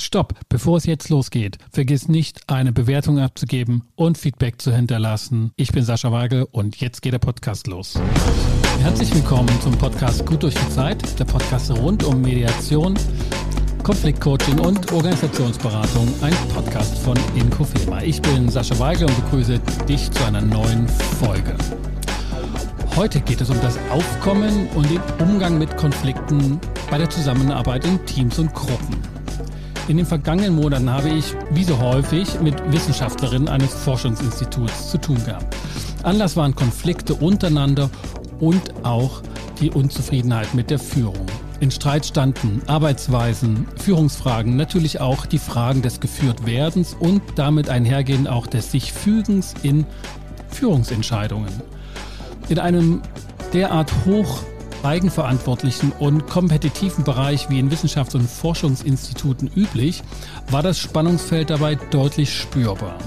Stopp, bevor es jetzt losgeht. Vergiss nicht, eine Bewertung abzugeben und Feedback zu hinterlassen. Ich bin Sascha Weigel und jetzt geht der Podcast los. Herzlich willkommen zum Podcast Gut durch die Zeit, der Podcast rund um Mediation, Konfliktcoaching und Organisationsberatung, ein Podcast von Inkofema. Ich bin Sascha Weigel und begrüße dich zu einer neuen Folge. Heute geht es um das Aufkommen und den Umgang mit Konflikten bei der Zusammenarbeit in Teams und Gruppen. In den vergangenen Monaten habe ich, wie so häufig, mit Wissenschaftlerinnen eines Forschungsinstituts zu tun gehabt. Anlass waren Konflikte untereinander und auch die Unzufriedenheit mit der Führung. In Streit standen Arbeitsweisen, Führungsfragen, natürlich auch die Fragen des Geführtwerdens und damit einhergehend auch des Sichfügens in Führungsentscheidungen. In einem derart hoch eigenverantwortlichen und kompetitiven Bereich wie in Wissenschafts- und Forschungsinstituten üblich, war das Spannungsfeld dabei deutlich spürbar.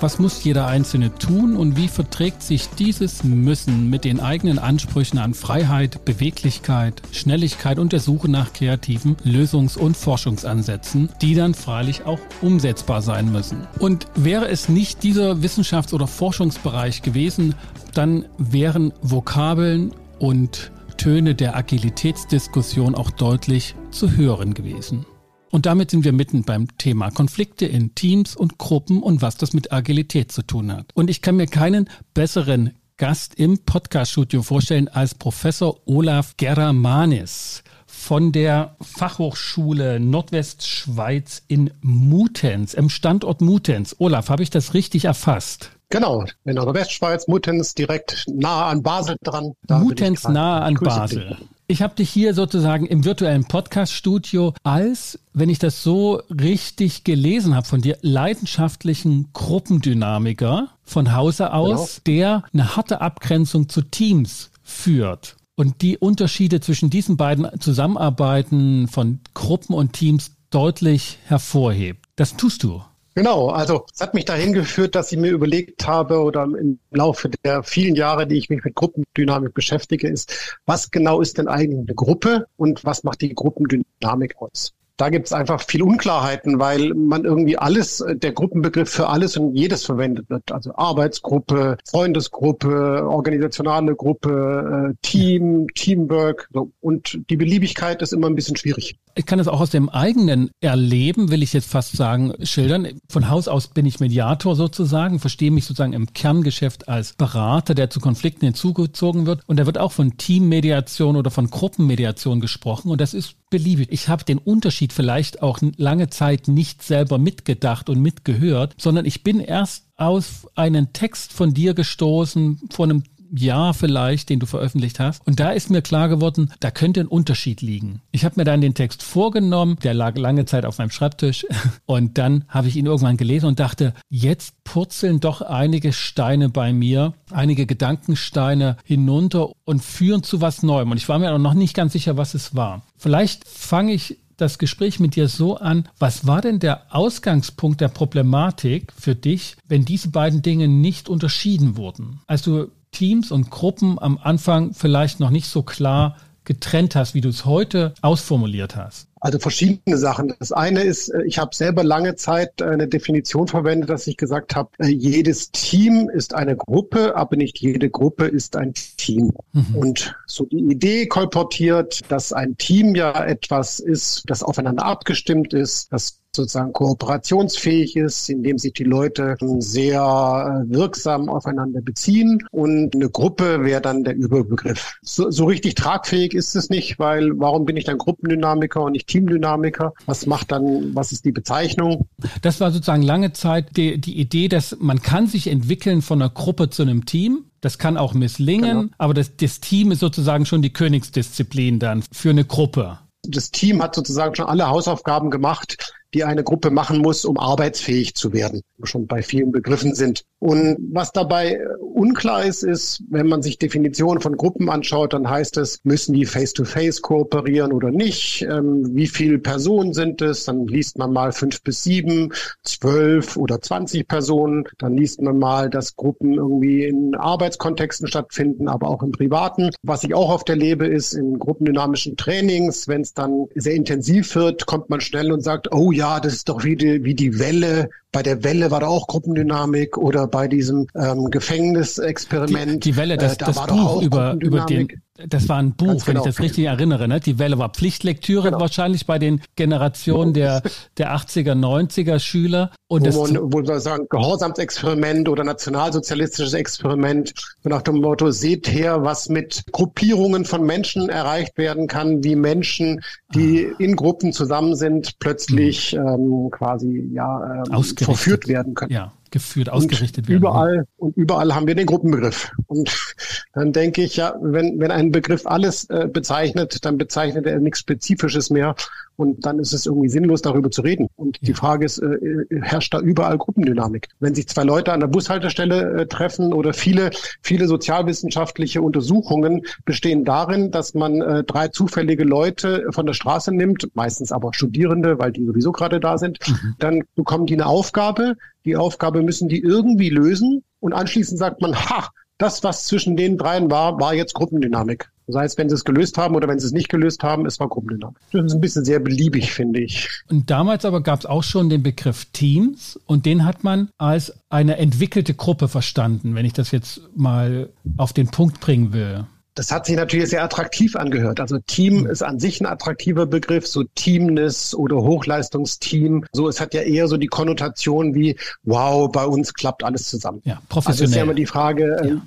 Was muss jeder Einzelne tun und wie verträgt sich dieses Müssen mit den eigenen Ansprüchen an Freiheit, Beweglichkeit, Schnelligkeit und der Suche nach kreativen Lösungs- und Forschungsansätzen, die dann freilich auch umsetzbar sein müssen. Und wäre es nicht dieser Wissenschafts- oder Forschungsbereich gewesen, dann wären Vokabeln und Töne der Agilitätsdiskussion auch deutlich zu hören gewesen. Und damit sind wir mitten beim Thema Konflikte in Teams und Gruppen und was das mit Agilität zu tun hat. Und ich kann mir keinen besseren Gast im Podcast-Studio vorstellen als Professor Olaf Geramanis von der Fachhochschule Nordwestschweiz in Mutens, im Standort Mutens. Olaf, habe ich das richtig erfasst? Genau, in der Westschweiz, Mutens direkt nahe an Basel dran. Mutens nahe an Basel. Ich habe dich hier sozusagen im virtuellen Podcast-Studio als, wenn ich das so richtig gelesen habe von dir, leidenschaftlichen Gruppendynamiker von Hause aus, genau. der eine harte Abgrenzung zu Teams führt. Und die Unterschiede zwischen diesen beiden Zusammenarbeiten von Gruppen und Teams deutlich hervorhebt. Das tust du. Genau, also es hat mich dahin geführt, dass ich mir überlegt habe oder im Laufe der vielen Jahre, die ich mich mit Gruppendynamik beschäftige, ist, was genau ist denn eigentlich eine Gruppe und was macht die Gruppendynamik aus? Da gibt es einfach viel Unklarheiten, weil man irgendwie alles, äh, der Gruppenbegriff für alles und jedes verwendet wird. Also Arbeitsgruppe, Freundesgruppe, organisationale Gruppe, äh, Team, Teamwork. So. Und die Beliebigkeit ist immer ein bisschen schwierig. Ich kann es auch aus dem eigenen Erleben, will ich jetzt fast sagen, schildern. Von Haus aus bin ich Mediator sozusagen, verstehe mich sozusagen im Kerngeschäft als Berater, der zu Konflikten hinzugezogen wird. Und da wird auch von Teammediation oder von Gruppenmediation gesprochen. Und das ist beliebig. Ich habe den Unterschied vielleicht auch lange Zeit nicht selber mitgedacht und mitgehört, sondern ich bin erst aus einen Text von dir gestoßen vor einem Jahr vielleicht, den du veröffentlicht hast. Und da ist mir klar geworden, da könnte ein Unterschied liegen. Ich habe mir dann den Text vorgenommen, der lag lange Zeit auf meinem Schreibtisch und dann habe ich ihn irgendwann gelesen und dachte, jetzt purzeln doch einige Steine bei mir, einige Gedankensteine hinunter und führen zu was Neuem. Und ich war mir auch noch nicht ganz sicher, was es war. Vielleicht fange ich das Gespräch mit dir so an, was war denn der Ausgangspunkt der Problematik für dich, wenn diese beiden Dinge nicht unterschieden wurden? Als du Teams und Gruppen am Anfang vielleicht noch nicht so klar getrennt hast, wie du es heute ausformuliert hast? Also verschiedene Sachen. Das eine ist, äh, ich habe selber lange Zeit eine Definition verwendet, dass ich gesagt habe, äh, jedes Team ist eine Gruppe, aber nicht jede Gruppe ist ein Team. Mhm. Und so die Idee kolportiert, dass ein Team ja etwas ist, das aufeinander abgestimmt ist, das sozusagen kooperationsfähig ist, indem sich die Leute sehr äh, wirksam aufeinander beziehen. Und eine Gruppe wäre dann der Überbegriff. So, so richtig tragfähig ist es nicht, weil warum bin ich dann Gruppendynamiker und nicht Teamdynamiker? Was macht dann, was ist die Bezeichnung? Das war sozusagen lange Zeit die, die Idee, dass man kann sich entwickeln von einer Gruppe zu einem Team. Das kann auch misslingen, genau. aber das, das Team ist sozusagen schon die Königsdisziplin dann für eine Gruppe. Das Team hat sozusagen schon alle Hausaufgaben gemacht, die eine Gruppe machen muss, um arbeitsfähig zu werden, schon bei vielen Begriffen sind. Und was dabei unklar ist, ist, wenn man sich Definitionen von Gruppen anschaut, dann heißt es, müssen die face-to-face -face kooperieren oder nicht? Ähm, wie viele Personen sind es? Dann liest man mal fünf bis sieben, zwölf oder zwanzig Personen. Dann liest man mal, dass Gruppen irgendwie in Arbeitskontexten stattfinden, aber auch im Privaten. Was ich auch oft erlebe, ist in gruppendynamischen Trainings, wenn es dann sehr intensiv wird, kommt man schnell und sagt, oh ja, das ist doch wie die, wie die Welle bei der Welle war da auch Gruppendynamik oder bei diesem ähm, Gefängnisexperiment. Die, die Welle, das, äh, da das Buch über, über den, das war ein Buch, Ganz wenn genau. ich das richtig erinnere. Ne? Die Welle war Pflichtlektüre genau. wahrscheinlich bei den Generationen der, der 80er, 90er Schüler. Und wo, man, wo wir sagen, Gehorsamsexperiment oder nationalsozialistisches Experiment nach dem Motto, seht her, was mit Gruppierungen von Menschen erreicht werden kann, wie Menschen, die ah. in Gruppen zusammen sind, plötzlich mhm. ähm, quasi ja ähm, verführt werden können. Ja, geführt, ausgerichtet werden. Überall und überall haben wir den Gruppenbegriff. Und dann denke ich ja, wenn, wenn ein Begriff alles äh, bezeichnet, dann bezeichnet er nichts Spezifisches mehr. Und dann ist es irgendwie sinnlos, darüber zu reden. Und die Frage ist, äh, herrscht da überall Gruppendynamik? Wenn sich zwei Leute an der Bushaltestelle äh, treffen oder viele, viele sozialwissenschaftliche Untersuchungen bestehen darin, dass man äh, drei zufällige Leute von der Straße nimmt, meistens aber Studierende, weil die sowieso gerade da sind, mhm. dann bekommen die eine Aufgabe. Die Aufgabe müssen die irgendwie lösen und anschließend sagt man, ha, das, was zwischen den dreien war, war jetzt Gruppendynamik. Das heißt, wenn sie es gelöst haben oder wenn sie es nicht gelöst haben, es war Gruppendynamik. Das ist ein bisschen sehr beliebig, finde ich. Und damals aber gab es auch schon den Begriff Teams und den hat man als eine entwickelte Gruppe verstanden, wenn ich das jetzt mal auf den Punkt bringen will. Das hat sich natürlich sehr attraktiv angehört. Also Team mhm. ist an sich ein attraktiver Begriff, so Teamness oder Hochleistungsteam. So, es hat ja eher so die Konnotation wie, wow, bei uns klappt alles zusammen. Ja, professionell. Also ist ja immer die Frage, ja.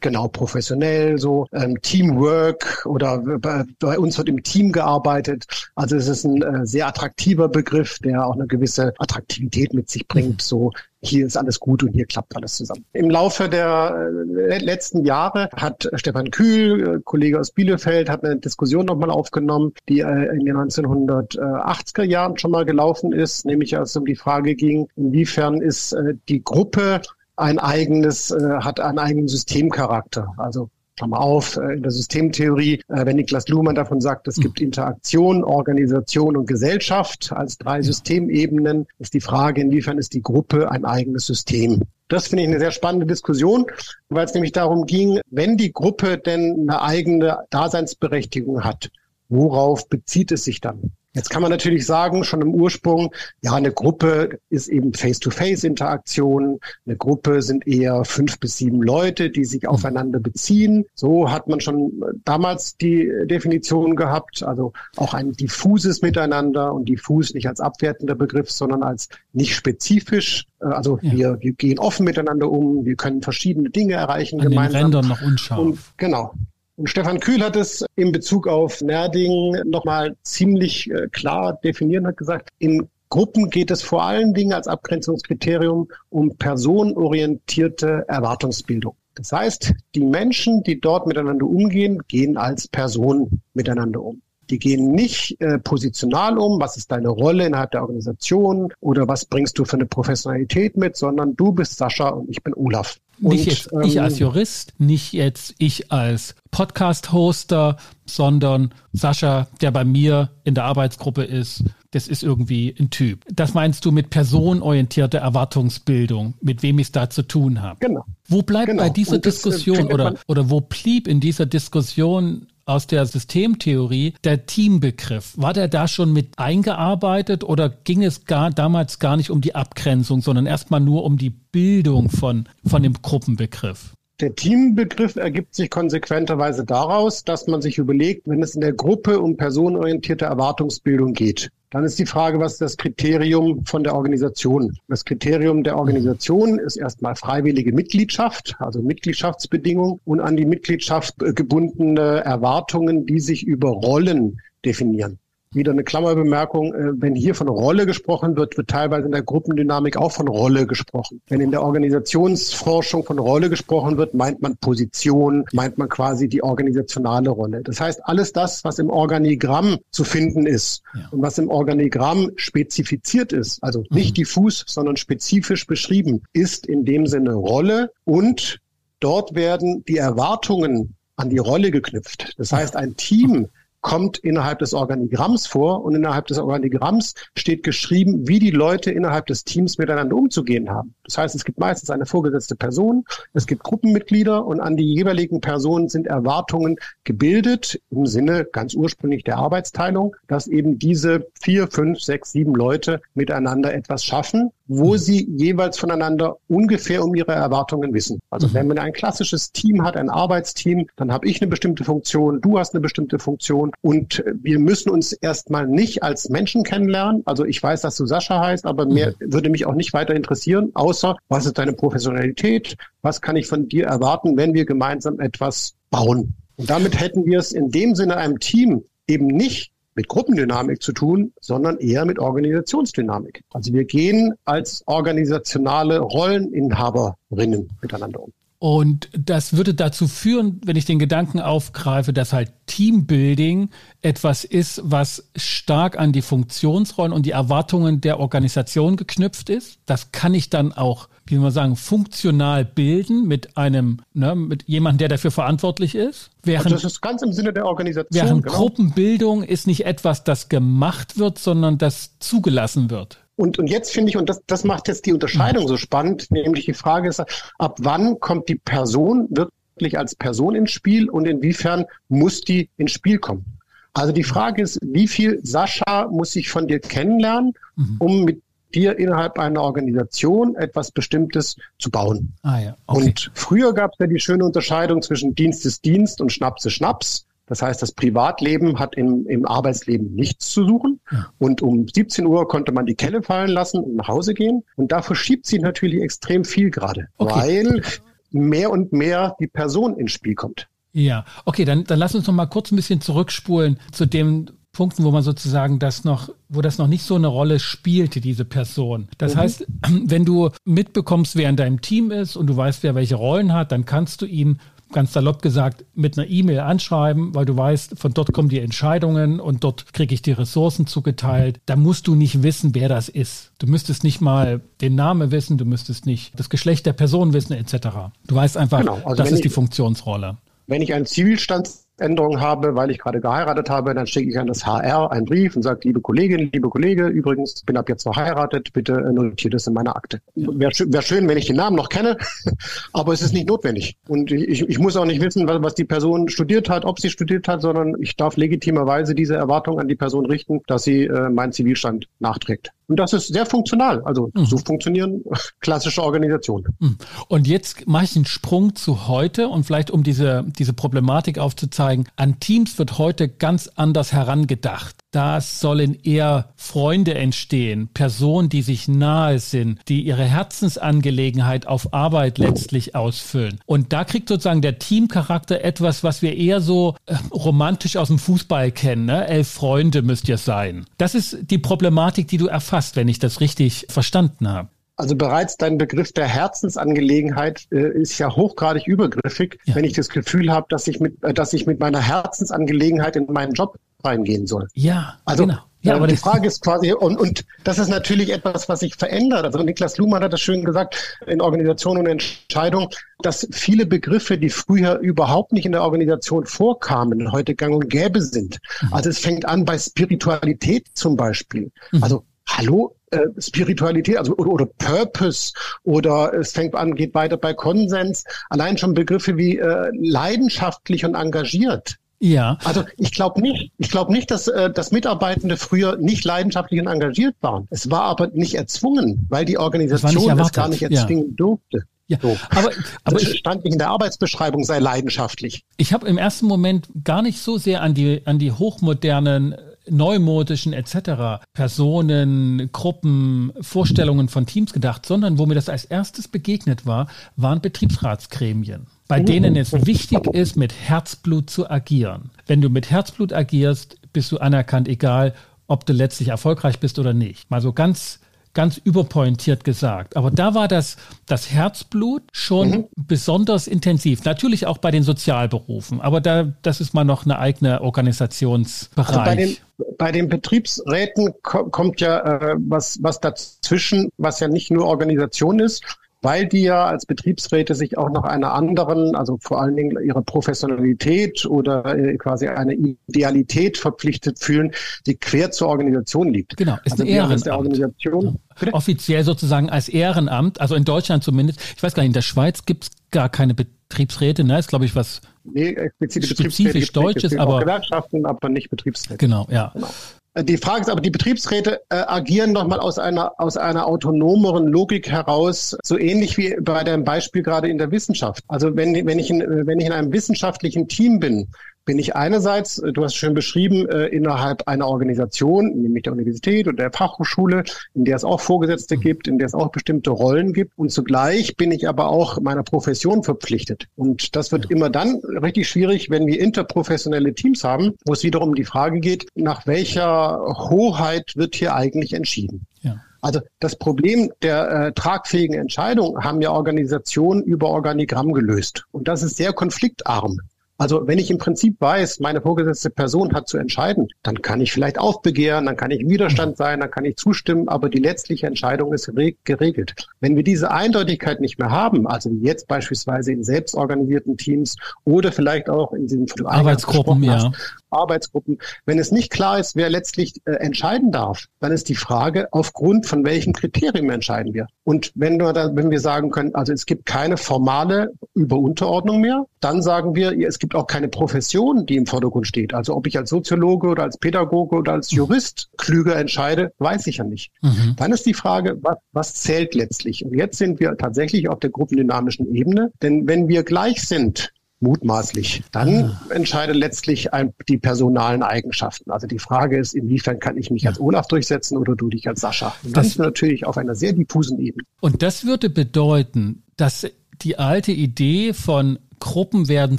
Genau professionell, so ähm, Teamwork oder bei, bei, uns wird im Team gearbeitet. Also es ist ein äh, sehr attraktiver Begriff, der auch eine gewisse Attraktivität mit sich bringt. Mhm. So hier ist alles gut und hier klappt alles zusammen. Im Laufe der äh, letzten Jahre hat Stefan Kühl, äh, Kollege aus Bielefeld, hat eine Diskussion nochmal aufgenommen, die äh, in den 1980er Jahren schon mal gelaufen ist, nämlich als es um die Frage ging, inwiefern ist die Gruppe ein eigenes, äh, hat einen eigenen Systemcharakter. Also Klammer auf, äh, in der Systemtheorie, äh, wenn Niklas Luhmann davon sagt, es gibt Interaktion, Organisation und Gesellschaft als drei Systemebenen, ist die Frage, inwiefern ist die Gruppe ein eigenes System. Das finde ich eine sehr spannende Diskussion, weil es nämlich darum ging, wenn die Gruppe denn eine eigene Daseinsberechtigung hat, worauf bezieht es sich dann? Jetzt kann man natürlich sagen, schon im Ursprung, ja, eine Gruppe ist eben Face-to-Face-Interaktion. Eine Gruppe sind eher fünf bis sieben Leute, die sich mhm. aufeinander beziehen. So hat man schon damals die Definition gehabt. Also auch ein diffuses Miteinander und diffus nicht als abwertender Begriff, sondern als nicht spezifisch. Äh, also ja. wir, wir gehen offen miteinander um, wir können verschiedene Dinge erreichen An gemeinsam. Den Rändern noch unscharf. Und, genau. Und Stefan Kühl hat es in Bezug auf Nerding nochmal ziemlich äh, klar definiert und hat gesagt, in Gruppen geht es vor allen Dingen als Abgrenzungskriterium um personenorientierte Erwartungsbildung. Das heißt, die Menschen, die dort miteinander umgehen, gehen als Personen miteinander um. Die gehen nicht äh, positional um, was ist deine Rolle innerhalb der Organisation oder was bringst du für eine Professionalität mit, sondern du bist Sascha und ich bin Olaf. Nicht jetzt ähm, ich als Jurist, nicht jetzt ich als Podcast-Hoster, sondern Sascha, der bei mir in der Arbeitsgruppe ist, das ist irgendwie ein Typ. Das meinst du mit personenorientierter Erwartungsbildung, mit wem ich es da zu tun habe? Genau. Wo bleibt genau. bei dieser das, äh, Diskussion oder, oder wo blieb in dieser Diskussion aus der Systemtheorie der Teambegriff. War der da schon mit eingearbeitet oder ging es gar, damals gar nicht um die Abgrenzung, sondern erstmal nur um die Bildung von, von dem Gruppenbegriff? Der Teambegriff ergibt sich konsequenterweise daraus, dass man sich überlegt, wenn es in der Gruppe um personenorientierte Erwartungsbildung geht, dann ist die Frage, was ist das Kriterium von der Organisation? Das Kriterium der Organisation ist erstmal freiwillige Mitgliedschaft, also Mitgliedschaftsbedingungen und an die Mitgliedschaft gebundene Erwartungen, die sich über Rollen definieren. Wieder eine Klammerbemerkung, äh, wenn hier von Rolle gesprochen wird, wird teilweise in der Gruppendynamik auch von Rolle gesprochen. Wenn in der Organisationsforschung von Rolle gesprochen wird, meint man Position, meint man quasi die organisationale Rolle. Das heißt, alles das, was im Organigramm zu finden ist ja. und was im Organigramm spezifiziert ist, also nicht mhm. diffus, sondern spezifisch beschrieben, ist in dem Sinne Rolle und dort werden die Erwartungen an die Rolle geknüpft. Das heißt, ein Team kommt innerhalb des Organigramms vor und innerhalb des Organigramms steht geschrieben, wie die Leute innerhalb des Teams miteinander umzugehen haben. Das heißt, es gibt meistens eine vorgesetzte Person, es gibt Gruppenmitglieder und an die jeweiligen Personen sind Erwartungen gebildet im Sinne ganz ursprünglich der Arbeitsteilung, dass eben diese vier, fünf, sechs, sieben Leute miteinander etwas schaffen wo mhm. sie jeweils voneinander ungefähr um ihre Erwartungen wissen. Also mhm. wenn man ein klassisches Team hat, ein Arbeitsteam, dann habe ich eine bestimmte Funktion, du hast eine bestimmte Funktion und wir müssen uns erstmal nicht als Menschen kennenlernen. Also ich weiß, dass du Sascha heißt, aber mhm. mehr würde mich auch nicht weiter interessieren, außer was ist deine Professionalität, was kann ich von dir erwarten, wenn wir gemeinsam etwas bauen. Und damit hätten wir es in dem Sinne einem Team eben nicht mit Gruppendynamik zu tun, sondern eher mit Organisationsdynamik. Also wir gehen als organisationale Rolleninhaberinnen miteinander um. Und das würde dazu führen, wenn ich den Gedanken aufgreife, dass halt Teambuilding etwas ist, was stark an die Funktionsrollen und die Erwartungen der Organisation geknüpft ist. Das kann ich dann auch, wie man sagen, funktional bilden mit einem, ne, mit jemandem, der dafür verantwortlich ist. Während, also das ist ganz im Sinne der Organisation. Während genau. Gruppenbildung ist nicht etwas, das gemacht wird, sondern das zugelassen wird. Und, und jetzt finde ich, und das, das macht jetzt die Unterscheidung so spannend, nämlich die Frage ist, ab wann kommt die Person wirklich als Person ins Spiel und inwiefern muss die ins Spiel kommen? Also die Frage ist, wie viel Sascha muss ich von dir kennenlernen, mhm. um mit dir innerhalb einer Organisation etwas Bestimmtes zu bauen. Ah, ja. okay. Und früher gab es ja die schöne Unterscheidung zwischen Dienst ist Dienst und Schnaps ist Schnaps. Das heißt, das Privatleben hat im, im Arbeitsleben nichts zu suchen. Ja. Und um 17 Uhr konnte man die Kelle fallen lassen und nach Hause gehen. Und da verschiebt sich natürlich extrem viel gerade, okay. weil mehr und mehr die Person ins Spiel kommt. Ja, okay, dann, dann lass uns noch mal kurz ein bisschen zurückspulen zu dem Punkten, wo man sozusagen das noch, wo das noch nicht so eine Rolle spielte, diese Person. Das mhm. heißt, wenn du mitbekommst, wer in deinem Team ist und du weißt, wer welche Rollen hat, dann kannst du ihn ganz salopp gesagt, mit einer E-Mail anschreiben, weil du weißt, von dort kommen die Entscheidungen und dort kriege ich die Ressourcen zugeteilt. Da musst du nicht wissen, wer das ist. Du müsstest nicht mal den Namen wissen, du müsstest nicht das Geschlecht der Person wissen, etc. Du weißt einfach, genau, also das ist die Funktionsrolle. Wenn ich einen Zivilstands Änderung habe, weil ich gerade geheiratet habe, dann schicke ich an das HR einen Brief und sage, liebe Kollegin, liebe Kollege, übrigens, bin ab jetzt verheiratet, bitte notiert es in meiner Akte. Wäre wär schön, wenn ich den Namen noch kenne, aber es ist nicht notwendig. Und ich, ich muss auch nicht wissen, was die Person studiert hat, ob sie studiert hat, sondern ich darf legitimerweise diese Erwartung an die Person richten, dass sie äh, meinen Zivilstand nachträgt. Und das ist sehr funktional. Also mhm. so funktionieren klassische Organisationen. Mhm. Und jetzt mache ich einen Sprung zu heute und vielleicht um diese, diese Problematik aufzuzeigen. An Teams wird heute ganz anders herangedacht. Da sollen eher Freunde entstehen, Personen, die sich nahe sind, die ihre Herzensangelegenheit auf Arbeit letztlich ausfüllen. Und da kriegt sozusagen der Teamcharakter etwas, was wir eher so äh, romantisch aus dem Fußball kennen. Ne? Elf Freunde müsst ihr sein. Das ist die Problematik, die du erfasst, wenn ich das richtig verstanden habe. Also bereits dein Begriff der Herzensangelegenheit äh, ist ja hochgradig übergriffig, ja. wenn ich das Gefühl habe, dass ich mit, äh, dass ich mit meiner Herzensangelegenheit in meinen Job reingehen soll. Ja, also genau. Ja, aber die Frage ist quasi, und, und das ist natürlich etwas, was sich verändert. Also Niklas Luhmann hat das schön gesagt in Organisation und Entscheidung, dass viele Begriffe, die früher überhaupt nicht in der Organisation vorkamen, heute gang und gäbe sind. Mhm. Also es fängt an bei Spiritualität zum Beispiel. Mhm. Also hallo, äh, Spiritualität, also oder, oder Purpose oder es fängt an, geht weiter bei Konsens. Allein schon Begriffe wie äh, leidenschaftlich und engagiert. Ja. Also ich glaube nicht, ich glaube nicht, dass, äh, dass Mitarbeitende früher nicht leidenschaftlich und engagiert waren. Es war aber nicht erzwungen, weil die Organisation es gar nicht erzwingen ja. durfte. Ja, so. aber, aber das stand nicht in der Arbeitsbeschreibung, sei leidenschaftlich. Ich habe im ersten Moment gar nicht so sehr an die, an die hochmodernen neumodischen etc. Personen, Gruppen, Vorstellungen von Teams gedacht, sondern wo mir das als erstes begegnet war, waren Betriebsratsgremien bei denen es wichtig ist, mit Herzblut zu agieren. Wenn du mit Herzblut agierst, bist du anerkannt, egal ob du letztlich erfolgreich bist oder nicht. Mal so ganz ganz überpointiert gesagt. Aber da war das, das Herzblut schon mhm. besonders intensiv. Natürlich auch bei den Sozialberufen, aber da, das ist mal noch eine eigene Organisationsbereich. Also bei, den, bei den Betriebsräten kommt ja äh, was, was dazwischen, was ja nicht nur Organisation ist, weil die ja als Betriebsräte sich auch nach einer anderen, also vor allen Dingen ihrer Professionalität oder äh, quasi einer Idealität verpflichtet fühlen, die quer zur Organisation liegt. Genau, ist also ein Ehrenamt. Der Organisation, ja. Offiziell sozusagen als Ehrenamt, also in Deutschland zumindest. Ich weiß gar nicht, in der Schweiz gibt es gar keine Betriebsräte, ne? Ist, glaube ich, was nee, spezifisch Deutsches, aber Gewerkschaften, aber nicht Betriebsräte. Genau, ja. Genau. Äh, die Frage ist aber, die Betriebsräte äh, agieren nochmal aus einer, aus einer autonomeren Logik heraus, so ähnlich wie bei dem Beispiel gerade in der Wissenschaft. Also wenn, wenn, ich in, wenn ich in einem wissenschaftlichen Team bin, bin ich einerseits, äh, du hast schön beschrieben, äh, innerhalb einer Organisation, nämlich der Universität oder der Fachhochschule, in der es auch Vorgesetzte mhm. gibt, in der es auch bestimmte Rollen gibt. Und zugleich bin ich aber auch meiner Profession verpflichtet. Und das wird immer dann richtig schwierig, wenn wir interprofessionelle Teams haben, wo es wiederum die Frage geht, nach welcher Hoheit wird hier eigentlich entschieden. Ja. Also das Problem der äh, tragfähigen Entscheidung haben ja Organisationen über Organigramm gelöst. Und das ist sehr konfliktarm. Also wenn ich im Prinzip weiß, meine vorgesetzte Person hat zu entscheiden, dann kann ich vielleicht aufbegehren, dann kann ich im Widerstand sein, dann kann ich zustimmen, aber die letztliche Entscheidung ist geregelt. Wenn wir diese Eindeutigkeit nicht mehr haben, also wie jetzt beispielsweise in selbstorganisierten Teams oder vielleicht auch in diesen Arbeitsgruppen, ja. Arbeitsgruppen. Wenn es nicht klar ist, wer letztlich äh, entscheiden darf, dann ist die Frage, aufgrund von welchen Kriterien entscheiden wir. Und wenn wir, da, wenn wir sagen können, also es gibt keine formale Überunterordnung mehr, dann sagen wir, es gibt auch keine Profession, die im Vordergrund steht. Also ob ich als Soziologe oder als Pädagoge oder als Jurist klüger entscheide, weiß ich ja nicht. Mhm. Dann ist die Frage, was, was zählt letztlich? Und jetzt sind wir tatsächlich auf der gruppendynamischen Ebene. Denn wenn wir gleich sind, mutmaßlich. Dann ah. entscheidet letztlich ein, die personalen Eigenschaften. Also die Frage ist, inwiefern kann ich mich als Olaf durchsetzen oder du dich als Sascha? Und das, das ist natürlich auf einer sehr diffusen Ebene. Und das würde bedeuten, dass die alte Idee von Gruppen werden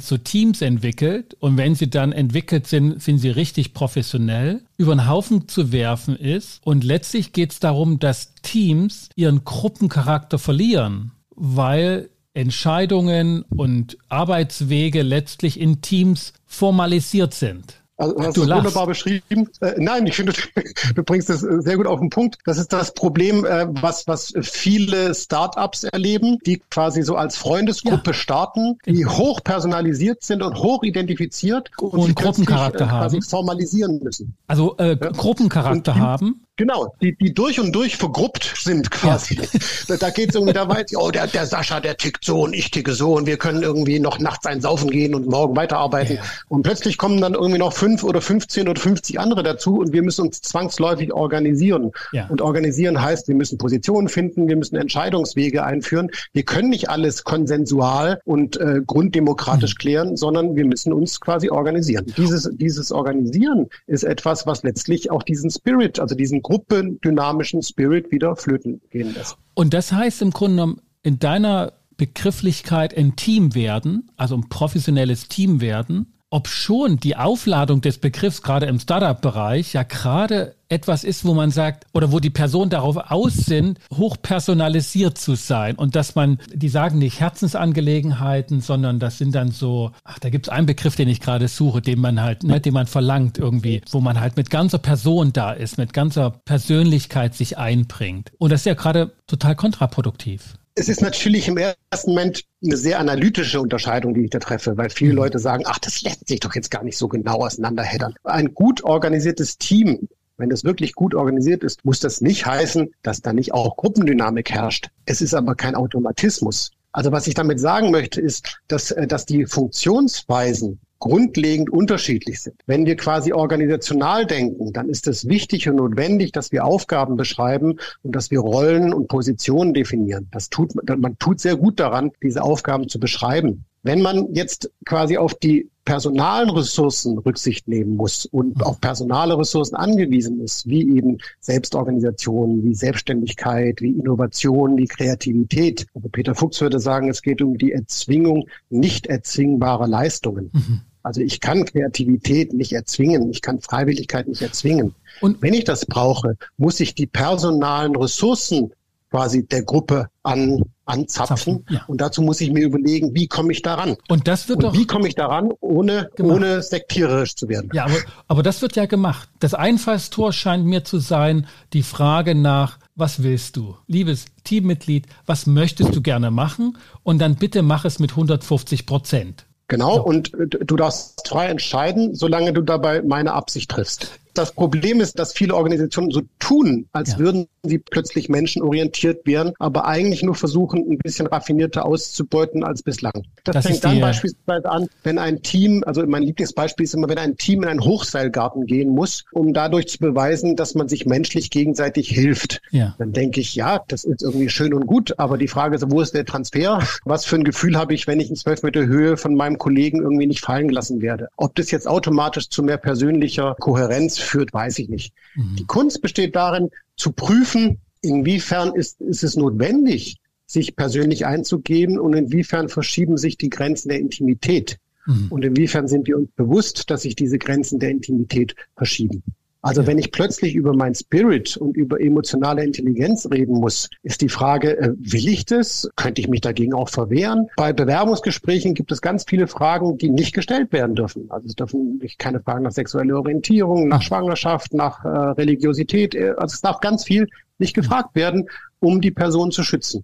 zu Teams entwickelt und wenn sie dann entwickelt sind, sind sie richtig professionell, über den Haufen zu werfen ist. Und letztlich geht es darum, dass Teams ihren Gruppencharakter verlieren, weil Entscheidungen und Arbeitswege letztlich in Teams formalisiert sind. Also, hast du das wunderbar beschrieben. Äh, nein, ich finde, du bringst es sehr gut auf den Punkt. Das ist das Problem, äh, was, was viele Startups erleben, die quasi so als Freundesgruppe ja. starten, die hoch personalisiert sind und hoch identifiziert und, und Gruppencharakter äh, haben. formalisieren müssen. Also äh, ja. Gruppencharakter und, haben Genau, die, die durch und durch vergruppt sind quasi. Ja. Da, da geht es irgendwie da weit, oh, der, der Sascha, der tickt so und ich ticke so und wir können irgendwie noch nachts einsaufen gehen und morgen weiterarbeiten. Ja. Und plötzlich kommen dann irgendwie noch fünf oder 15 oder 50 andere dazu und wir müssen uns zwangsläufig organisieren. Ja. Und organisieren heißt, wir müssen Positionen finden, wir müssen Entscheidungswege einführen. Wir können nicht alles konsensual und äh, grunddemokratisch mhm. klären, sondern wir müssen uns quasi organisieren. Dieses, dieses Organisieren ist etwas, was letztlich auch diesen Spirit, also diesen gruppendynamischen Spirit wieder flöten gehen lässt. Und das heißt im Grunde genommen, in deiner Begrifflichkeit ein Team werden, also ein professionelles Team werden, ob schon die Aufladung des Begriffs gerade im Startup-Bereich ja gerade etwas ist, wo man sagt, oder wo die Personen darauf aus sind, hochpersonalisiert zu sein und dass man, die sagen nicht Herzensangelegenheiten, sondern das sind dann so, ach, da gibt es einen Begriff, den ich gerade suche, den man halt, ne, den man verlangt irgendwie, wo man halt mit ganzer Person da ist, mit ganzer Persönlichkeit sich einbringt. Und das ist ja gerade total kontraproduktiv. Es ist natürlich im ersten Moment eine sehr analytische Unterscheidung, die ich da treffe, weil viele mhm. Leute sagen, ach, das lässt sich doch jetzt gar nicht so genau auseinanderheddern. Ein gut organisiertes Team, wenn das wirklich gut organisiert ist, muss das nicht heißen, dass da nicht auch Gruppendynamik herrscht. Es ist aber kein Automatismus. Also was ich damit sagen möchte, ist, dass, äh, dass die Funktionsweisen grundlegend unterschiedlich sind. Wenn wir quasi organisational denken, dann ist es wichtig und notwendig, dass wir Aufgaben beschreiben und dass wir Rollen und Positionen definieren. Das tut, man tut sehr gut daran, diese Aufgaben zu beschreiben. Wenn man jetzt quasi auf die personalen Ressourcen Rücksicht nehmen muss und mhm. auf personale Ressourcen angewiesen ist, wie eben Selbstorganisation, wie Selbstständigkeit, wie Innovation, wie Kreativität. Also Peter Fuchs würde sagen, es geht um die Erzwingung nicht erzwingbarer Leistungen. Mhm. Also ich kann Kreativität nicht erzwingen, ich kann Freiwilligkeit nicht erzwingen. Und wenn ich das brauche, muss ich die personalen Ressourcen quasi der Gruppe an, anzapfen. Ja. Und dazu muss ich mir überlegen, wie komme ich daran? Und das wird und doch. Wie komme ich daran, ohne, ohne sektiererisch zu werden? Ja, aber, aber das wird ja gemacht. Das Einfallstor scheint mir zu sein, die Frage nach, was willst du? Liebes Teammitglied, was möchtest du gerne machen? Und dann bitte mach es mit 150 Prozent. Genau, und du darfst frei entscheiden, solange du dabei meine Absicht triffst. Das Problem ist, dass viele Organisationen so tun, als ja. würden sie plötzlich menschenorientiert werden, aber eigentlich nur versuchen, ein bisschen raffinierter auszubeuten als bislang. Das, das fängt dann beispielsweise an, wenn ein Team, also mein Lieblingsbeispiel ist immer, wenn ein Team in einen Hochseilgarten gehen muss, um dadurch zu beweisen, dass man sich menschlich gegenseitig hilft. Ja. Dann denke ich, ja, das ist irgendwie schön und gut, aber die Frage ist, wo ist der Transfer? Was für ein Gefühl habe ich, wenn ich in zwölf Meter Höhe von meinem Kollegen irgendwie nicht fallen gelassen werde? Ob das jetzt automatisch zu mehr persönlicher Kohärenz führt, weiß ich nicht. Mhm. Die Kunst besteht darin, zu prüfen, inwiefern ist, ist es notwendig, sich persönlich einzugeben und inwiefern verschieben sich die Grenzen der Intimität. Mhm. Und inwiefern sind wir uns bewusst, dass sich diese Grenzen der Intimität verschieben. Also wenn ich plötzlich über mein Spirit und über emotionale Intelligenz reden muss, ist die Frage, äh, will ich das? Könnte ich mich dagegen auch verwehren? Bei Bewerbungsgesprächen gibt es ganz viele Fragen, die nicht gestellt werden dürfen. Also es dürfen keine Fragen nach sexueller Orientierung, nach Schwangerschaft, nach äh, Religiosität. Äh, also es darf ganz viel nicht gefragt werden, um die Person zu schützen.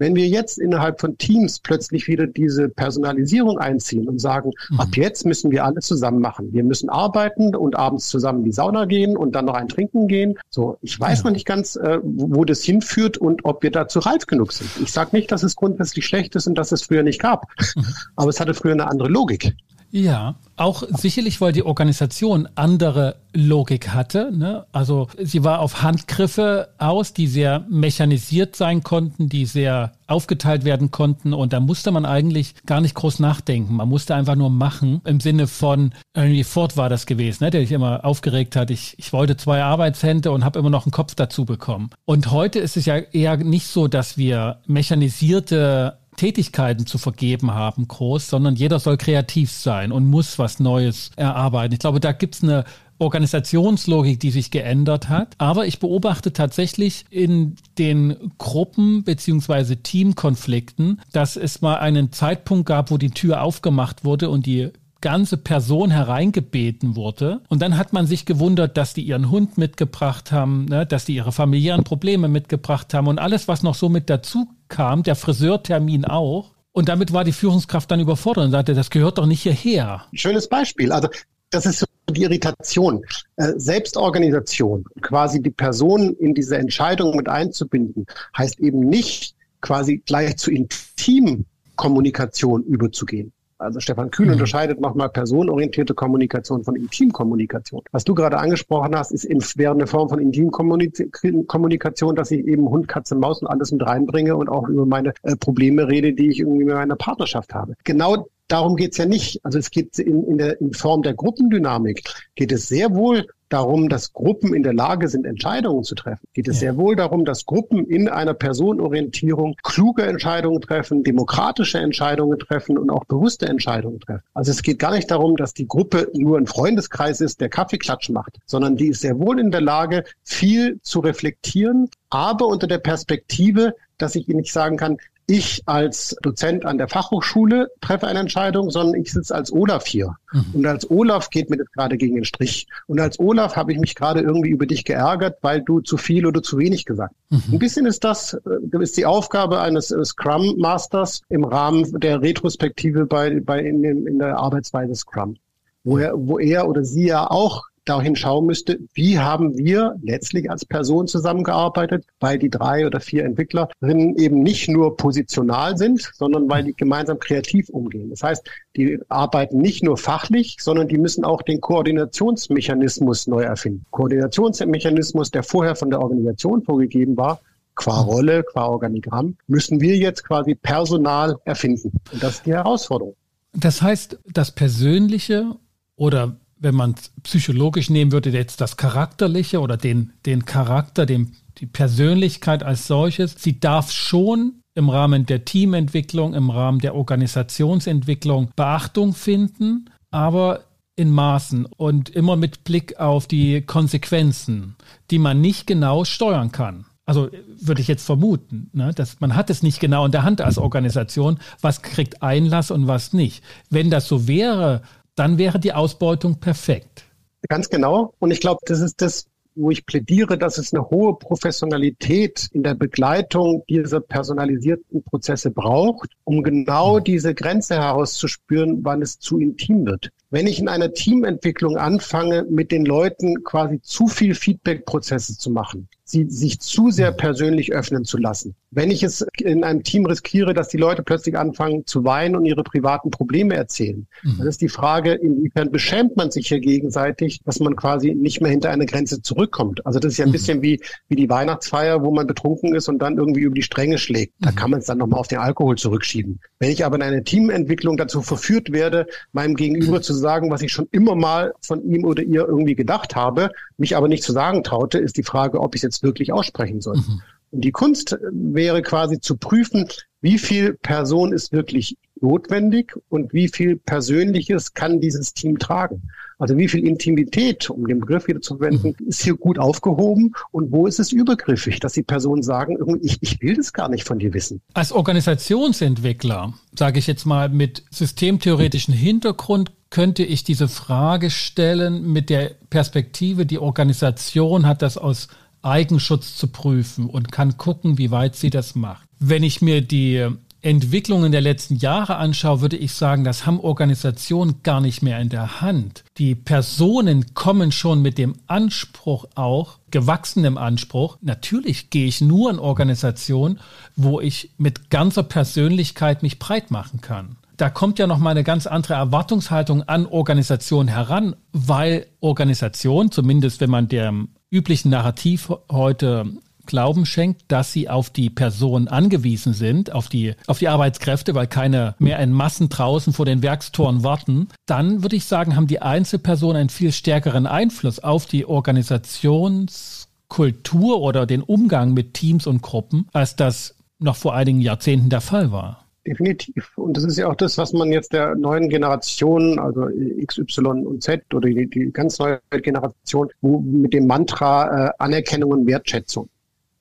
Wenn wir jetzt innerhalb von Teams plötzlich wieder diese Personalisierung einziehen und sagen, mhm. ab jetzt müssen wir alle zusammen machen. Wir müssen arbeiten und abends zusammen in die Sauna gehen und dann noch ein Trinken gehen. So, ich weiß ja. noch nicht ganz, äh, wo das hinführt und ob wir dazu reif genug sind. Ich sage nicht, dass es grundsätzlich schlecht ist und dass es früher nicht gab. Mhm. Aber es hatte früher eine andere Logik. Ja, auch sicherlich, weil die Organisation andere Logik hatte. Ne? Also sie war auf Handgriffe aus, die sehr mechanisiert sein konnten, die sehr aufgeteilt werden konnten. Und da musste man eigentlich gar nicht groß nachdenken. Man musste einfach nur machen. Im Sinne von, irgendwie Ford war das gewesen, ne? der sich immer aufgeregt hat. Ich, ich wollte zwei Arbeitshände und habe immer noch einen Kopf dazu bekommen. Und heute ist es ja eher nicht so, dass wir mechanisierte Tätigkeiten zu vergeben haben, groß, sondern jeder soll kreativ sein und muss was Neues erarbeiten. Ich glaube, da gibt es eine Organisationslogik, die sich geändert hat. Aber ich beobachte tatsächlich in den Gruppen beziehungsweise Teamkonflikten, dass es mal einen Zeitpunkt gab, wo die Tür aufgemacht wurde und die ganze Person hereingebeten wurde. Und dann hat man sich gewundert, dass die ihren Hund mitgebracht haben, ne, dass die ihre familiären Probleme mitgebracht haben und alles, was noch so mit dazu kam, der Friseurtermin auch. Und damit war die Führungskraft dann überfordert und sagte, das gehört doch nicht hierher. Schönes Beispiel. Also das ist so die Irritation. Äh, Selbstorganisation, quasi die Person in diese Entscheidung mit einzubinden, heißt eben nicht quasi gleich zu Intimkommunikation überzugehen. Also Stefan Kühn mhm. unterscheidet nochmal personenorientierte Kommunikation von Intimkommunikation. Was du gerade angesprochen hast, ist in, wäre eine Form von Intimkommunikation, dass ich eben Hund, Katze, Maus und alles mit reinbringe und auch über meine äh, Probleme rede, die ich irgendwie in meiner Partnerschaft habe. Genau darum geht's ja nicht. Also es geht in, in, der, in Form der Gruppendynamik, geht es sehr wohl darum, dass Gruppen in der Lage sind, Entscheidungen zu treffen. Geht es ja. sehr wohl darum, dass Gruppen in einer Personenorientierung kluge Entscheidungen treffen, demokratische Entscheidungen treffen und auch bewusste Entscheidungen treffen. Also es geht gar nicht darum, dass die Gruppe nur ein Freundeskreis ist, der Kaffeeklatsch macht, sondern die ist sehr wohl in der Lage, viel zu reflektieren, aber unter der Perspektive, dass ich Ihnen nicht sagen kann, ich als Dozent an der Fachhochschule treffe eine Entscheidung, sondern ich sitze als Olaf hier. Mhm. Und als Olaf geht mir das gerade gegen den Strich. Und als Olaf habe ich mich gerade irgendwie über dich geärgert, weil du zu viel oder zu wenig gesagt hast. Mhm. Ein bisschen ist das, äh, ist die Aufgabe eines äh, Scrum Masters im Rahmen der Retrospektive bei, bei in, in der Arbeitsweise Scrum wo er, wo er oder sie ja auch dahin schauen müsste, wie haben wir letztlich als Person zusammengearbeitet, weil die drei oder vier Entwicklerinnen eben nicht nur positional sind, sondern weil die gemeinsam kreativ umgehen. Das heißt, die arbeiten nicht nur fachlich, sondern die müssen auch den Koordinationsmechanismus neu erfinden. Koordinationsmechanismus, der vorher von der Organisation vorgegeben war, qua Rolle, qua Organigramm, müssen wir jetzt quasi Personal erfinden. Und das ist die Herausforderung. Das heißt, das Persönliche oder wenn man es psychologisch nehmen würde, jetzt das Charakterliche oder den, den Charakter, den, die Persönlichkeit als solches, sie darf schon im Rahmen der Teamentwicklung, im Rahmen der Organisationsentwicklung Beachtung finden, aber in Maßen und immer mit Blick auf die Konsequenzen, die man nicht genau steuern kann. Also würde ich jetzt vermuten, ne, dass man hat es nicht genau in der Hand als Organisation, was kriegt Einlass und was nicht. Wenn das so wäre, dann wäre die Ausbeutung perfekt. Ganz genau. Und ich glaube, das ist das, wo ich plädiere, dass es eine hohe Professionalität in der Begleitung dieser personalisierten Prozesse braucht, um genau mhm. diese Grenze herauszuspüren, wann es zu intim wird. Wenn ich in einer Teamentwicklung anfange, mit den Leuten quasi zu viel Feedback-Prozesse zu machen, sie sich zu sehr persönlich öffnen zu lassen. Wenn ich es in einem Team riskiere, dass die Leute plötzlich anfangen zu weinen und ihre privaten Probleme erzählen, mhm. dann ist die Frage, inwiefern beschämt man sich hier gegenseitig, dass man quasi nicht mehr hinter eine Grenze zurückkommt. Also das ist ja ein mhm. bisschen wie, wie die Weihnachtsfeier, wo man betrunken ist und dann irgendwie über die Stränge schlägt. Da mhm. kann man es dann nochmal auf den Alkohol zurückschieben. Wenn ich aber in einer Teamentwicklung dazu verführt werde, meinem Gegenüber zu sagen, was ich schon immer mal von ihm oder ihr irgendwie gedacht habe, mich aber nicht zu sagen traute, ist die Frage, ob ich es jetzt wirklich aussprechen soll. Mhm. Und die Kunst wäre quasi zu prüfen, wie viel Person ist wirklich notwendig und wie viel Persönliches kann dieses Team tragen. Also wie viel Intimität, um den Begriff wieder zu verwenden, mhm. ist hier gut aufgehoben und wo ist es übergriffig, dass die Personen sagen, ich, ich will das gar nicht von dir wissen. Als Organisationsentwickler, sage ich jetzt mal mit systemtheoretischem Hintergrund, könnte ich diese Frage stellen mit der Perspektive, die Organisation hat das aus Eigenschutz zu prüfen und kann gucken, wie weit sie das macht. Wenn ich mir die Entwicklungen der letzten Jahre anschaue, würde ich sagen, das haben Organisationen gar nicht mehr in der Hand. Die Personen kommen schon mit dem Anspruch auch, gewachsenem Anspruch. Natürlich gehe ich nur in Organisationen, wo ich mit ganzer Persönlichkeit mich breit machen kann da kommt ja noch mal eine ganz andere Erwartungshaltung an Organisation heran, weil Organisation, zumindest wenn man dem üblichen Narrativ heute Glauben schenkt, dass sie auf die Person angewiesen sind, auf die, auf die Arbeitskräfte, weil keine mehr in Massen draußen vor den Werkstoren warten, dann würde ich sagen, haben die Einzelpersonen einen viel stärkeren Einfluss auf die Organisationskultur oder den Umgang mit Teams und Gruppen, als das noch vor einigen Jahrzehnten der Fall war. Definitiv. Und das ist ja auch das, was man jetzt der neuen Generation, also X, und Z oder die, die ganz neue Generation, wo mit dem Mantra äh, Anerkennung und Wertschätzung.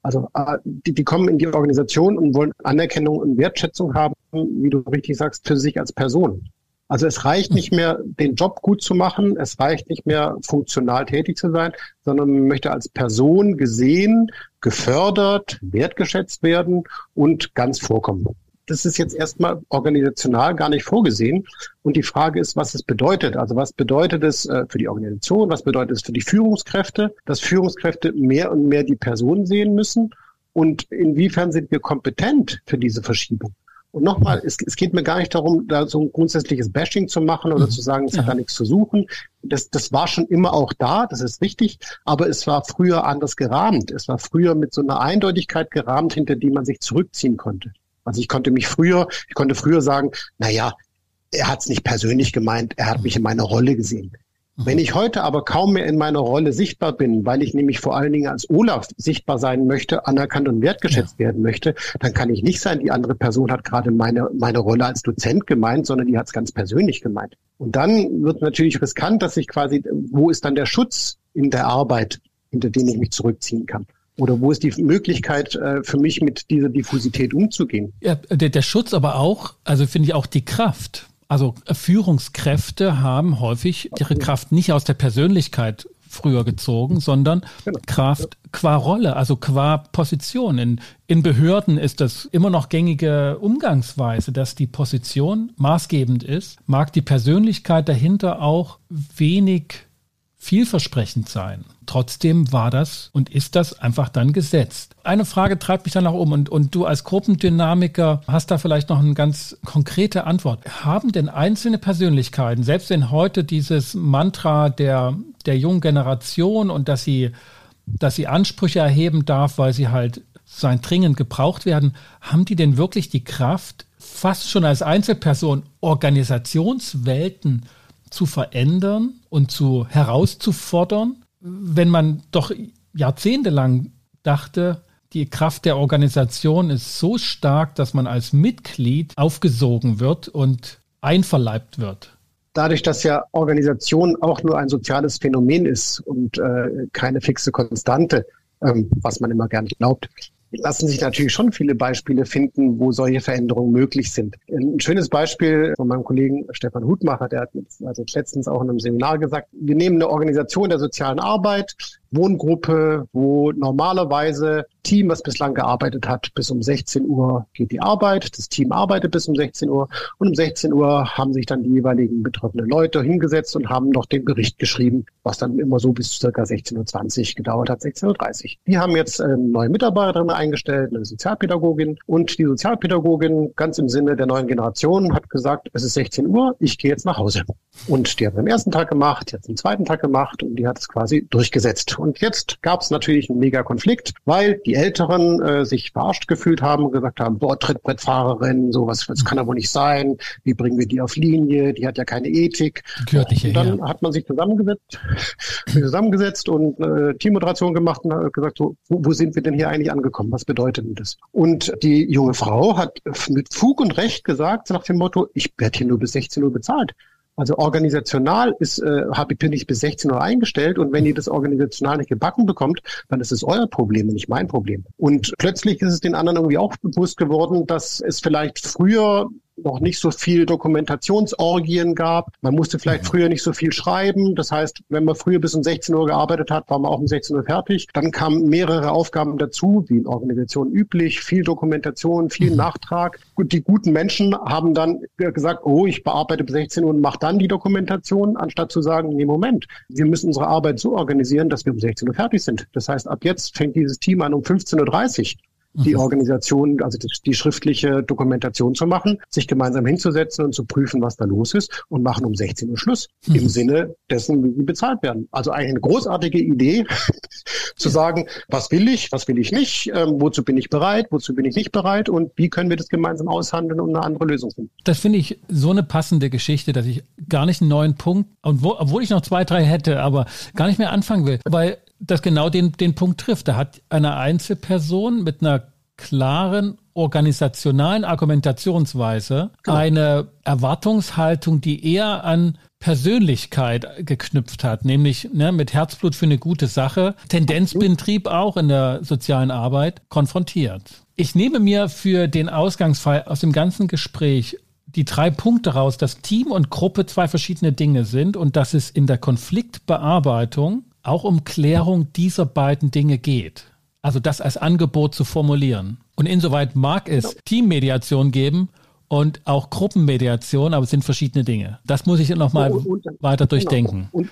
Also äh, die, die kommen in die Organisation und wollen Anerkennung und Wertschätzung haben, wie du richtig sagst, für sich als Person. Also es reicht nicht mehr, den Job gut zu machen, es reicht nicht mehr, funktional tätig zu sein, sondern man möchte als Person gesehen, gefördert, wertgeschätzt werden und ganz vorkommen das ist jetzt erstmal organisational gar nicht vorgesehen. Und die Frage ist, was es bedeutet. Also was bedeutet es äh, für die Organisation? Was bedeutet es für die Führungskräfte? Dass Führungskräfte mehr und mehr die Person sehen müssen. Und inwiefern sind wir kompetent für diese Verschiebung? Und nochmal, es, es geht mir gar nicht darum, da so ein grundsätzliches Bashing zu machen oder mhm. zu sagen, es ja. hat da nichts zu suchen. Das, das war schon immer auch da, das ist richtig, aber es war früher anders gerahmt. Es war früher mit so einer Eindeutigkeit gerahmt, hinter die man sich zurückziehen konnte. Also ich konnte mich früher, ich konnte früher sagen, na ja, er hat es nicht persönlich gemeint, er hat mich in meiner Rolle gesehen. Mhm. Wenn ich heute aber kaum mehr in meiner Rolle sichtbar bin, weil ich nämlich vor allen Dingen als Olaf sichtbar sein möchte, anerkannt und wertgeschätzt ja. werden möchte, dann kann ich nicht sein, die andere Person hat gerade meine, meine Rolle als Dozent gemeint, sondern die hat es ganz persönlich gemeint. Und dann wird natürlich riskant, dass ich quasi, wo ist dann der Schutz in der Arbeit, hinter dem ich mich zurückziehen kann? Oder wo ist die Möglichkeit äh, für mich mit dieser Diffusität umzugehen? Ja, der, der Schutz aber auch, also finde ich auch die Kraft. Also äh, Führungskräfte haben häufig ihre Kraft nicht aus der Persönlichkeit früher gezogen, sondern genau. Kraft qua Rolle, also qua Position. In, in Behörden ist das immer noch gängige Umgangsweise, dass die Position maßgebend ist, mag die Persönlichkeit dahinter auch wenig vielversprechend sein. Trotzdem war das und ist das einfach dann gesetzt. Eine Frage treibt mich dann auch um und, und du als Gruppendynamiker hast da vielleicht noch eine ganz konkrete Antwort. Haben denn einzelne Persönlichkeiten, selbst wenn heute dieses Mantra der, der jungen Generation und dass sie, dass sie Ansprüche erheben darf, weil sie halt Bewusstsein dringend gebraucht werden, haben die denn wirklich die Kraft, fast schon als Einzelperson Organisationswelten zu verändern und zu herauszufordern, wenn man doch jahrzehntelang dachte, die Kraft der Organisation ist so stark, dass man als Mitglied aufgesogen wird und einverleibt wird. Dadurch, dass ja Organisation auch nur ein soziales Phänomen ist und äh, keine fixe Konstante, ähm, was man immer gern glaubt, lassen sich natürlich schon viele Beispiele finden, wo solche Veränderungen möglich sind. Ein schönes Beispiel von meinem Kollegen Stefan Hutmacher, der hat also letztens auch in einem Seminar gesagt, wir nehmen eine Organisation der sozialen Arbeit, Wohngruppe, wo normalerweise Team, was bislang gearbeitet hat, bis um 16 Uhr geht die Arbeit. Das Team arbeitet bis um 16 Uhr und um 16 Uhr haben sich dann die jeweiligen betroffenen Leute hingesetzt und haben noch den Bericht geschrieben, was dann immer so bis circa 16.20 Uhr gedauert hat, 16.30 Uhr. Die haben jetzt eine neue Mitarbeiterin eingestellt, eine Sozialpädagogin und die Sozialpädagogin ganz im Sinne der neuen Generation hat gesagt, es ist 16 Uhr, ich gehe jetzt nach Hause. Und die hat es am ersten Tag gemacht, die hat es am zweiten Tag gemacht und die hat es quasi durchgesetzt. Und jetzt gab es natürlich einen mega Konflikt, weil die Älteren äh, sich verarscht gefühlt haben und gesagt haben, boah, Trittbrettfahrerin, sowas, das kann aber nicht sein. Wie bringen wir die auf Linie? Die hat ja keine Ethik. Gehört nicht und dann hat man sich zusammengesetzt, zusammengesetzt und äh, Teammoderation gemacht und hat gesagt, so, wo, wo sind wir denn hier eigentlich angekommen? Was bedeutet denn das? Und die junge Frau hat mit Fug und Recht gesagt, nach dem Motto, ich werde hier nur bis 16 Uhr bezahlt. Also organisational ist, äh, bin ich bis 16 Uhr eingestellt und wenn ihr das organisational nicht gebacken bekommt, dann ist es euer Problem und nicht mein Problem. Und plötzlich ist es den anderen irgendwie auch bewusst geworden, dass es vielleicht früher noch nicht so viel Dokumentationsorgien gab. Man musste vielleicht mhm. früher nicht so viel schreiben. Das heißt, wenn man früher bis um 16 Uhr gearbeitet hat, war man auch um 16 Uhr fertig. Dann kamen mehrere Aufgaben dazu, wie in Organisationen üblich, viel Dokumentation, viel mhm. Nachtrag. Und die guten Menschen haben dann gesagt, oh, ich bearbeite bis 16 Uhr und mache dann die Dokumentation, anstatt zu sagen, nee, Moment, wir müssen unsere Arbeit so organisieren, dass wir um 16 Uhr fertig sind. Das heißt, ab jetzt fängt dieses Team an um 15.30 Uhr die. Organisation, also die, schriftliche Dokumentation zu machen, sich gemeinsam hinzusetzen und zu prüfen, was da los ist und machen um 16 Uhr Schluss mhm. im Sinne dessen, wie sie bezahlt werden. Also eigentlich eine großartige Idee, zu sagen, was will ich, was will ich nicht, ähm, wozu bin ich bereit, wozu bin ich nicht bereit und wie können wir das gemeinsam aushandeln und eine andere Lösung finden. Das finde ich so eine passende Geschichte, dass ich gar nicht einen neuen Punkt, obwohl ich noch zwei, drei hätte, aber gar nicht mehr anfangen will, weil das genau den, den Punkt trifft. Da hat eine Einzelperson mit einer klaren organisationalen Argumentationsweise genau. eine Erwartungshaltung, die eher an Persönlichkeit geknüpft hat, nämlich ne, mit Herzblut für eine gute Sache, Tendenzbetrieb auch in der sozialen Arbeit konfrontiert. Ich nehme mir für den Ausgangsfall aus dem ganzen Gespräch die drei Punkte raus, dass Team und Gruppe zwei verschiedene Dinge sind und dass es in der Konfliktbearbeitung auch um Klärung dieser beiden Dinge geht. Also das als Angebot zu formulieren. Und insoweit mag es. Teammediation geben und auch Gruppenmediation, aber es sind verschiedene Dinge. Das muss ich nochmal weiter genau. durchdenken. Und,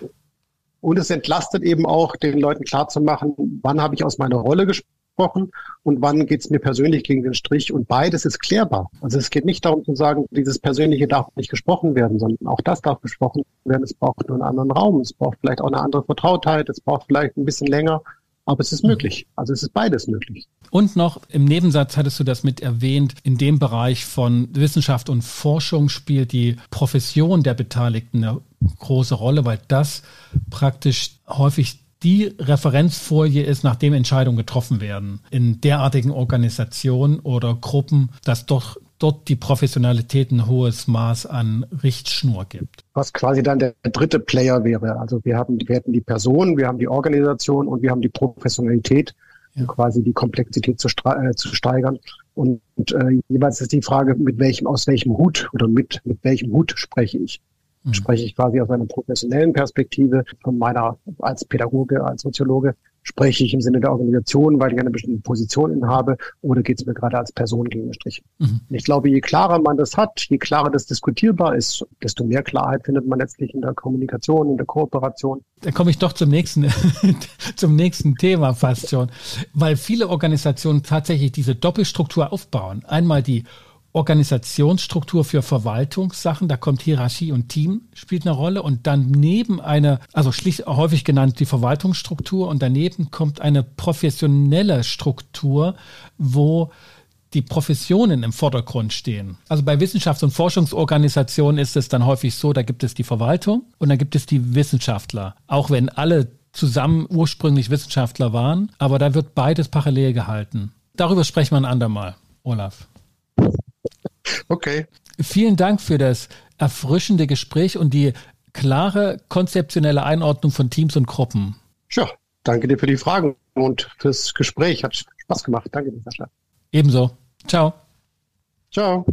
und es entlastet eben auch, den Leuten klarzumachen, wann habe ich aus meiner Rolle gesprochen und wann geht es mir persönlich gegen den Strich. Und beides ist klärbar. Also es geht nicht darum zu sagen, dieses Persönliche darf nicht gesprochen werden, sondern auch das darf gesprochen werden. Es braucht nur einen anderen Raum. Es braucht vielleicht auch eine andere Vertrautheit. Es braucht vielleicht ein bisschen länger. Aber es ist möglich. Also es ist beides möglich. Und noch im Nebensatz hattest du das mit erwähnt, in dem Bereich von Wissenschaft und Forschung spielt die Profession der Beteiligten eine große Rolle, weil das praktisch häufig die Referenzfolie ist, nachdem Entscheidungen getroffen werden. In derartigen Organisationen oder Gruppen, dass doch dort die Professionalität ein hohes Maß an Richtschnur gibt. Was quasi dann der dritte Player wäre. Also wir haben, wir hätten die Person, wir haben die Organisation und wir haben die Professionalität, ja. um quasi die Komplexität zu, äh, zu steigern. Und, und äh, jeweils ist die Frage, mit welchem, aus welchem Hut oder mit, mit welchem Hut spreche ich. Mhm. Spreche ich quasi aus einer professionellen Perspektive von meiner als Pädagoge, als Soziologe Spreche ich im Sinne der Organisation, weil ich eine bestimmte Position inhabe, oder geht es mir gerade als Person gegen den Strich? Mhm. Ich glaube, je klarer man das hat, je klarer das diskutierbar ist, desto mehr Klarheit findet man letztlich in der Kommunikation, in der Kooperation. Da komme ich doch zum nächsten, zum nächsten Thema fast schon, weil viele Organisationen tatsächlich diese Doppelstruktur aufbauen. Einmal die Organisationsstruktur für Verwaltungssachen. Da kommt Hierarchie und Team spielt eine Rolle und daneben eine, also schlicht häufig genannt die Verwaltungsstruktur und daneben kommt eine professionelle Struktur, wo die Professionen im Vordergrund stehen. Also bei Wissenschafts- und Forschungsorganisationen ist es dann häufig so, da gibt es die Verwaltung und dann gibt es die Wissenschaftler. Auch wenn alle zusammen ursprünglich Wissenschaftler waren, aber da wird beides parallel gehalten. Darüber sprechen wir ein andermal, Olaf. Okay. Vielen Dank für das erfrischende Gespräch und die klare konzeptionelle Einordnung von Teams und Gruppen. Ja, danke dir für die Fragen und fürs Gespräch. Hat Spaß gemacht. Danke dir, Sascha. Ebenso. Ciao. Ciao.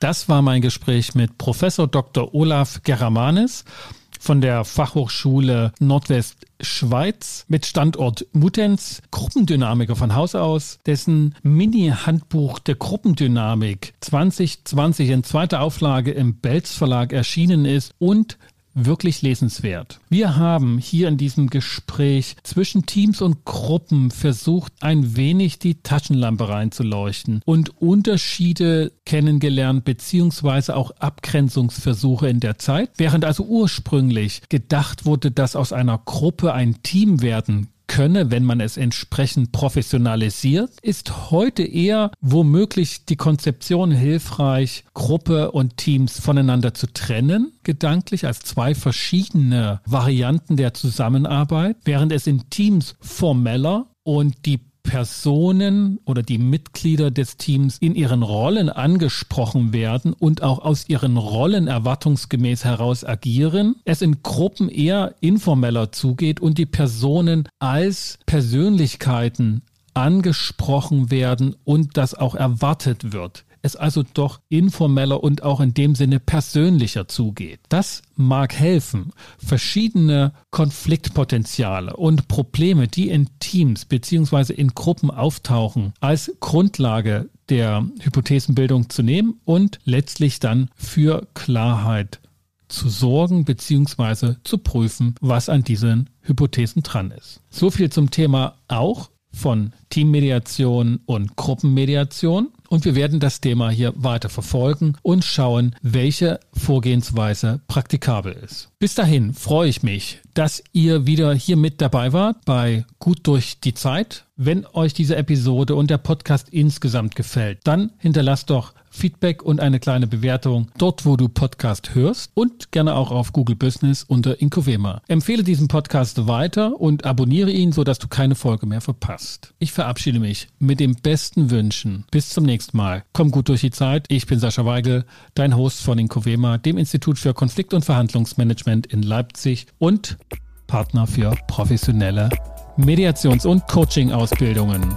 Das war mein Gespräch mit Professor Dr. Olaf Geramanis von der Fachhochschule Nordwestschweiz mit Standort Mutenz, Gruppendynamiker von Haus aus, dessen Mini-Handbuch der Gruppendynamik 2020 in zweiter Auflage im Belz Verlag erschienen ist und wirklich lesenswert. Wir haben hier in diesem Gespräch zwischen Teams und Gruppen versucht, ein wenig die Taschenlampe reinzuleuchten und Unterschiede kennengelernt, beziehungsweise auch Abgrenzungsversuche in der Zeit. Während also ursprünglich gedacht wurde, dass aus einer Gruppe ein Team werden könne, wenn man es entsprechend professionalisiert, ist heute eher womöglich die Konzeption hilfreich, Gruppe und Teams voneinander zu trennen, gedanklich als zwei verschiedene Varianten der Zusammenarbeit, während es in Teams formeller und die Personen oder die Mitglieder des Teams in ihren Rollen angesprochen werden und auch aus ihren Rollen erwartungsgemäß heraus agieren, es in Gruppen eher informeller zugeht und die Personen als Persönlichkeiten angesprochen werden und das auch erwartet wird es also doch informeller und auch in dem Sinne persönlicher zugeht. Das mag helfen, verschiedene Konfliktpotenziale und Probleme, die in Teams beziehungsweise in Gruppen auftauchen, als Grundlage der Hypothesenbildung zu nehmen und letztlich dann für Klarheit zu sorgen beziehungsweise zu prüfen, was an diesen Hypothesen dran ist. So viel zum Thema auch von Teammediation und Gruppenmediation. Und wir werden das Thema hier weiter verfolgen und schauen, welche Vorgehensweise praktikabel ist. Bis dahin freue ich mich, dass ihr wieder hier mit dabei wart bei Gut durch die Zeit. Wenn euch diese Episode und der Podcast insgesamt gefällt, dann hinterlasst doch Feedback und eine kleine Bewertung dort, wo du Podcast hörst und gerne auch auf Google Business unter Inkovema. Empfehle diesen Podcast weiter und abonniere ihn, sodass du keine Folge mehr verpasst. Ich verabschiede mich mit den besten Wünschen. Bis zum nächsten Mal. Komm gut durch die Zeit. Ich bin Sascha Weigel, dein Host von Inkovema, dem Institut für Konflikt- und Verhandlungsmanagement in Leipzig und Partner für professionelle Mediations- und Coaching-Ausbildungen.